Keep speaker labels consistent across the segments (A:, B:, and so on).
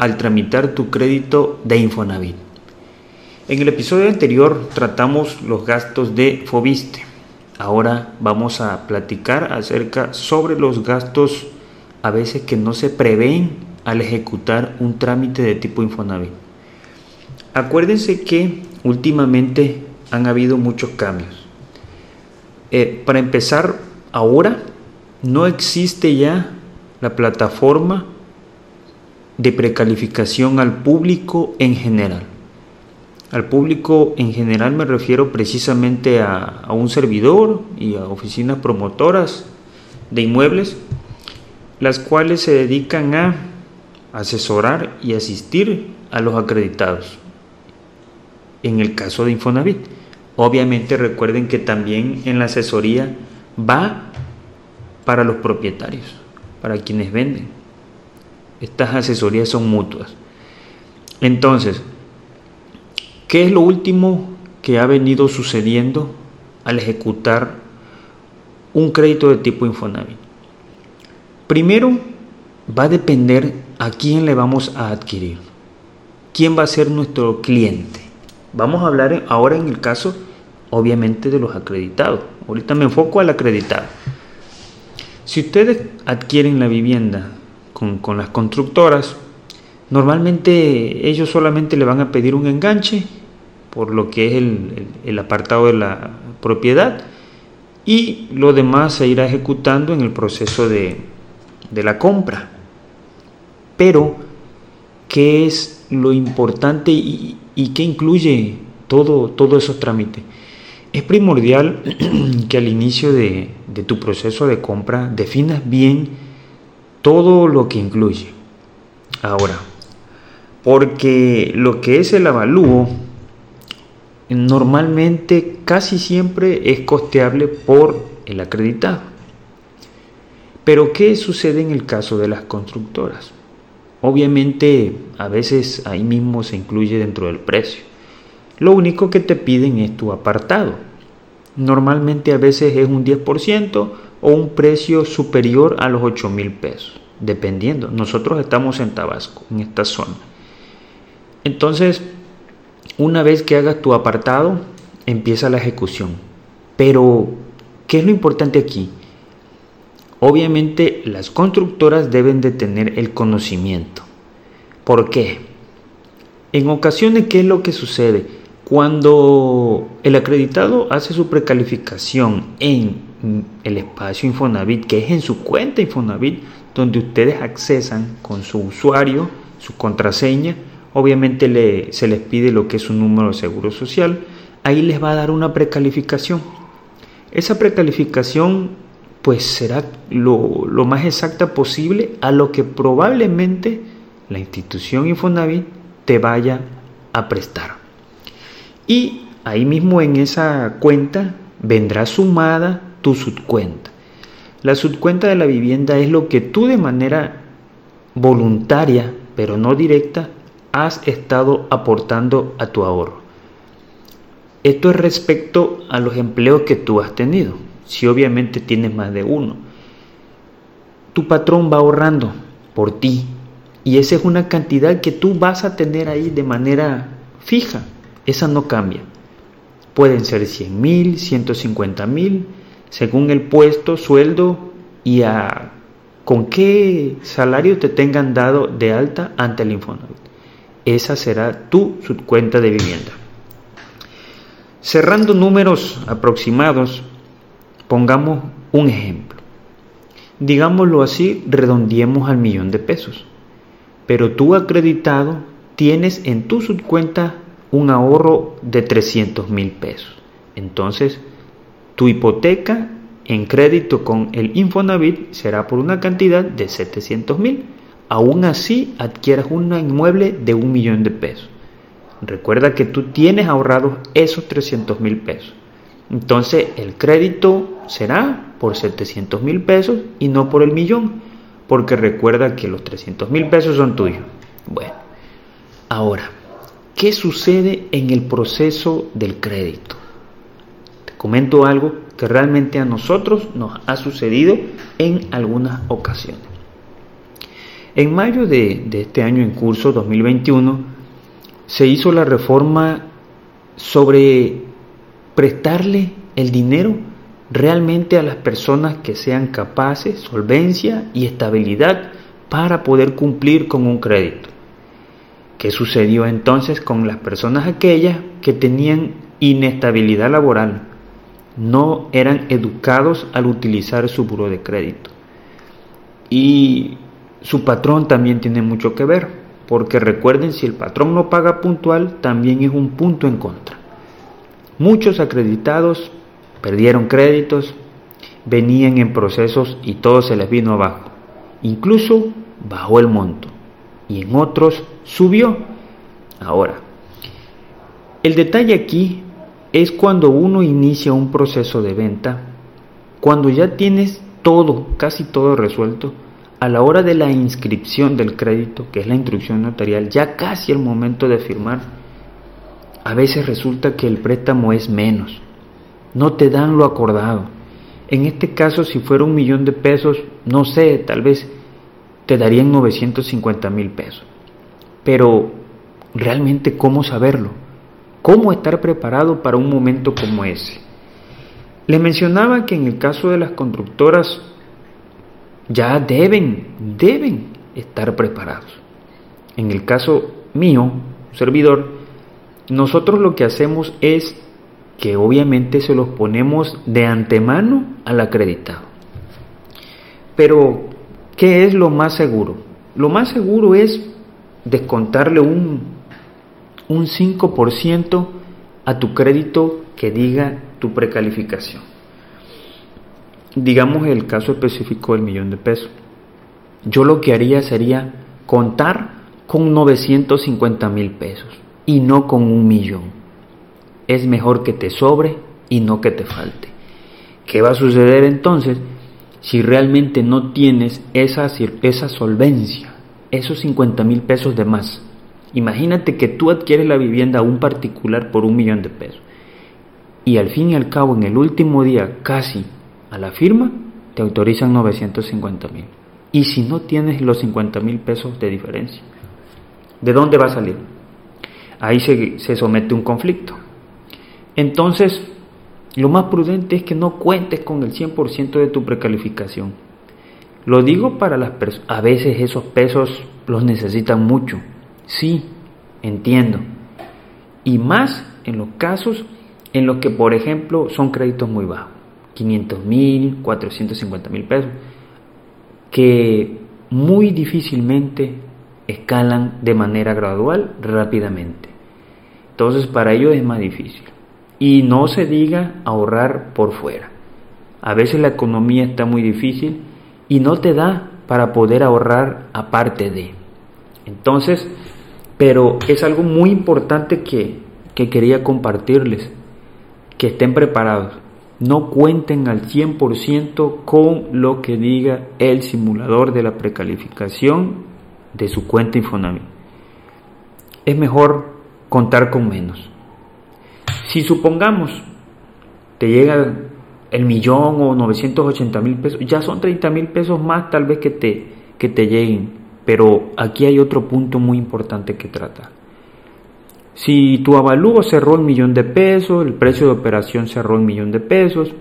A: al tramitar tu crédito de Infonavit. En el episodio anterior tratamos los gastos de Fobiste. Ahora vamos a platicar acerca sobre los gastos a veces que no se prevén al ejecutar un trámite de tipo Infonavit. Acuérdense que últimamente han habido muchos cambios. Eh, para empezar, ahora no existe ya la plataforma de precalificación al público en general. Al público en general me refiero precisamente a, a un servidor y a oficinas promotoras de inmuebles, las cuales se dedican a asesorar y asistir a los acreditados en el caso de Infonavit. Obviamente recuerden que también en la asesoría va para los propietarios, para quienes venden. Estas asesorías son mutuas. Entonces, ¿qué es lo último que ha venido sucediendo al ejecutar un crédito de tipo Infonavit? Primero, va a depender a quién le vamos a adquirir. ¿Quién va a ser nuestro cliente? Vamos a hablar ahora en el caso, obviamente, de los acreditados. Ahorita me enfoco al acreditado. Si ustedes adquieren la vivienda con, las constructoras, normalmente ellos solamente le van a pedir un enganche por lo que es el, apartado de la propiedad y lo demás se irá ejecutando en el proceso de, de la compra. Pero, ¿qué es lo importante y, ¿Y qué incluye todo, todo esos trámites? Es primordial que al inicio de tu proceso de compra definas bien todo lo que incluye. Ahora, porque lo que es el avalúo normalmente casi siempre es costeable por el acreditado. Pero ¿qué sucede en el caso de las constructoras? Obviamente a veces ahí mismo se incluye dentro del precio. Lo único que te piden es tu apartado. Normalmente a veces es un 10% o un precio superior a los 8 mil pesos, dependiendo. Nosotros estamos en Tabasco, en esta zona. Entonces, una vez que hagas tu apartado, empieza la ejecución. Pero, ¿qué es lo importante aquí? Obviamente las constructoras deben de tener el conocimiento. ¿Por qué? En ocasiones, ¿qué es lo que sucede? Cuando el acreditado hace su precalificación en el espacio Infonavit, que es en su cuenta Infonavit, donde ustedes accesan con su usuario, su contraseña, obviamente se les pide lo que es su número de seguro social, ahí les va a dar una precalificación. Esa precalificación pues será lo, más exacta posible a lo que probablemente la institución Infonavit te vaya a prestar. Y ahí mismo en esa cuenta vendrá sumada tu subcuenta. La subcuenta de la vivienda es lo que tú de manera voluntaria, pero no directa, has estado aportando a tu ahorro. Esto es respecto a los empleos que tú has tenido si obviamente tienes más de uno. Tu patrón va ahorrando por ti y esa es una cantidad que tú vas a tener ahí de manera fija. Esa no cambia. Pueden ser 100 mil, 150 mil, según el puesto, sueldo y a con qué salario te tengan dado de alta ante el Infonavit. Esa será tu subcuenta de vivienda. Cerrando números aproximados, Pongamos un ejemplo. Digámoslo así, redondeemos al millón de pesos. Pero tú acreditado tienes en tu subcuenta un ahorro de 300 mil pesos. Entonces, tu hipoteca en crédito con el Infonavit será por una cantidad de 700 mil. aún así adquieras un inmueble de un millón de pesos. Recuerda que tú tienes ahorrados esos 300 mil pesos. Entonces el crédito será por 700 mil pesos y no por el millón, porque recuerda que los 300 mil pesos son tuyos. Bueno, ahora, ¿qué sucede en el proceso del crédito? Te comento algo que realmente a nosotros nos ha sucedido en algunas ocasiones. En mayo de, este año en curso 2021 se hizo la reforma sobre prestarle el dinero realmente a las personas que sean capaces, solvencia y estabilidad para poder cumplir con un crédito. ¿Qué sucedió entonces con las personas aquellas que tenían inestabilidad laboral? No eran educados al utilizar su buro de crédito. Y su patrón también tiene mucho que ver, porque recuerden, si el patrón no paga puntual, también es un punto en contra. Muchos acreditados perdieron créditos, venían en procesos y todo se les vino abajo. Incluso bajó el monto y en otros subió. Ahora, el detalle aquí es cuando uno inicia un proceso de venta, cuando ya tienes todo, casi todo resuelto, a la hora de la inscripción del crédito, que es la instrucción notarial, ya casi el momento de firmar, a veces resulta que el préstamo es menos. No te dan lo acordado. En este caso, si fuera un millón de pesos, no sé, tal vez te darían 950 mil pesos. Pero, ¿realmente cómo saberlo? ¿Cómo estar preparado para un momento como ese? Les mencionaba que en el caso de las constructoras ya deben, deben estar preparados. En el caso mío, servidor, nosotros lo que hacemos es que obviamente se los ponemos de antemano al acreditado. Pero, ¿qué es lo más seguro? Lo más seguro es descontarle un, un 5% a tu crédito que diga tu precalificación. Digamos el caso específico del millón de pesos. Yo lo que haría sería contar con 950 mil pesos y no con un millón. Es mejor que te sobre y no que te falte. ¿Qué va a suceder entonces si realmente no tienes esa, esa solvencia, esos 50 mil pesos de más? Imagínate que tú adquieres la vivienda a un particular por un millón de pesos y al fin y al cabo en el último día casi a la firma te autorizan 950 mil. Y si no tienes los 50 mil pesos de diferencia, ¿de dónde va a salir? ahí se, somete un conflicto. Entonces, lo más prudente es que no cuentes con el 100% de tu precalificación. Lo digo para las personas, a veces esos pesos los necesitan mucho. Sí, entiendo. Y más en los casos en los que, por ejemplo, son créditos muy bajos, 500 mil, 450 mil pesos, que muy difícilmente escalan de manera gradual rápidamente. Entonces para ellos es más difícil. Y no se diga ahorrar por fuera. A veces la economía está muy difícil y no te da para poder ahorrar aparte de. Entonces, pero es algo muy importante que, que quería compartirles, que estén preparados. No cuenten al 100% con lo que diga el simulador de la precalificación de su cuenta Infonavit. Es mejor contar con menos. Si supongamos te llega el millón o 980 mil pesos, ya son 30 mil pesos más tal vez que te, que te lleguen. Pero aquí hay otro punto muy importante que tratar. Si tu avalúo cerró el millón de pesos, el precio de operación cerró el millón de pesos,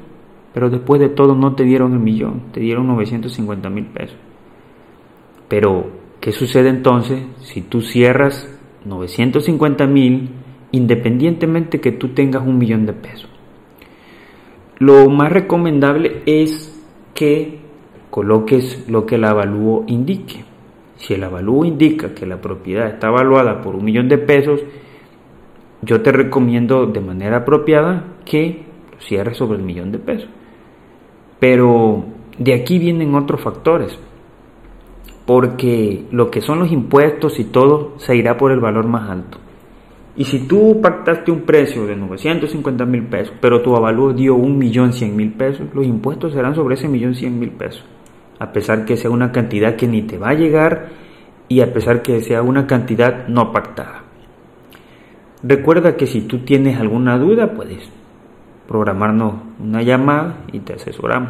A: pero después de todo no te dieron el millón, te dieron 950 mil pesos. Pero, ¿qué sucede entonces si tú cierras 950 mil independientemente que tú tengas un millón de pesos. Lo más recomendable es que coloques lo que el avalúo indique. Si el avalúo indica que la propiedad está evaluada por un millón de pesos, yo te recomiendo de manera apropiada que cierres sobre el millón de pesos. Pero de aquí vienen otros factores. porque lo que son los impuestos y todo se irá por el valor más alto. Y si tú pactaste un precio de 950 mil pesos, pero tu avalúo dio 1.100.000 pesos, los impuestos serán sobre ese 1.100.000 pesos. A pesar que sea una cantidad que ni te va a llegar y a pesar que sea una cantidad no pactada. Recuerda que si tú tienes alguna duda, puedes programarnos una llamada y te asesoramos.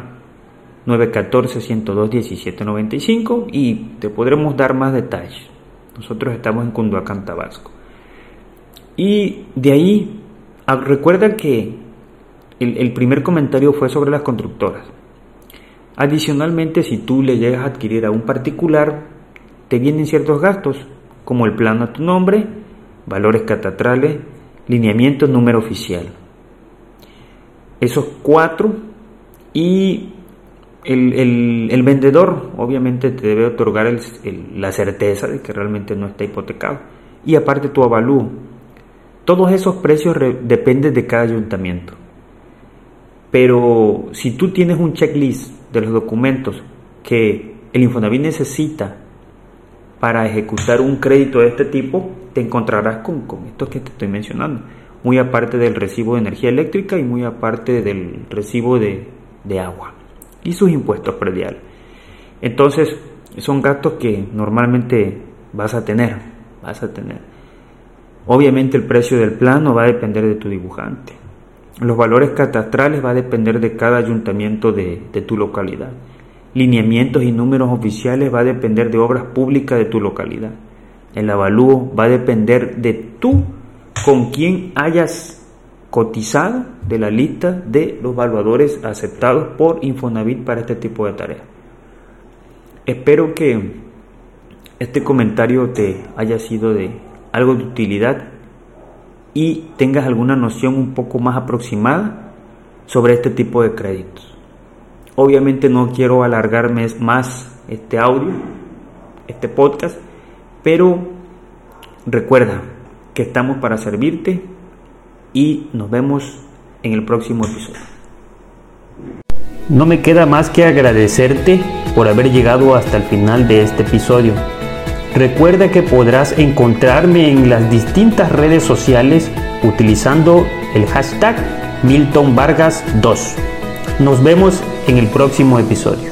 A: 914-102-1795 y te podremos dar más detalles. Nosotros estamos en Cunduacán, Tabasco. Y de ahí, ah, recuerda que el, primer comentario fue sobre las constructoras. Adicionalmente, si tú le llegas a adquirir a un particular, te vienen ciertos gastos, como el plano a tu nombre, valores catastrales, lineamiento, número oficial. Esos cuatro y el, vendedor obviamente te debe otorgar la certeza de que realmente no está hipotecado. Y aparte tu avalúo. Todos esos precios dependen de cada ayuntamiento. Pero si tú tienes un checklist de los documentos que el Infonavit necesita para ejecutar un crédito de este tipo, te encontrarás con, con esto que te estoy mencionando. Muy aparte del recibo de energía eléctrica y muy aparte del recibo de, de agua y sus impuestos prediales. Entonces, son gastos que normalmente vas a tener, vas a tener. Obviamente el precio del plano va a depender de tu dibujante. Los valores catastrales va a depender de cada ayuntamiento de, tu localidad. Lineamientos y números oficiales va a depender de obras públicas de tu localidad. El avalúo va a depender de tú con quién hayas cotizado de la lista de los evaluadores aceptados por Infonavit para este tipo de tareas. Espero que este comentario te haya sido de algo de utilidad y tengas alguna noción un poco más aproximada sobre este tipo de créditos. Obviamente no quiero alargarme más este audio, este podcast, pero recuerda que estamos para servirte y nos vemos en el próximo episodio. No me queda más que agradecerte por haber llegado hasta el final de este episodio. Recuerda que podrás encontrarme en las distintas redes sociales utilizando el hashtag Milton Vargas 2. Nos vemos en el próximo episodio.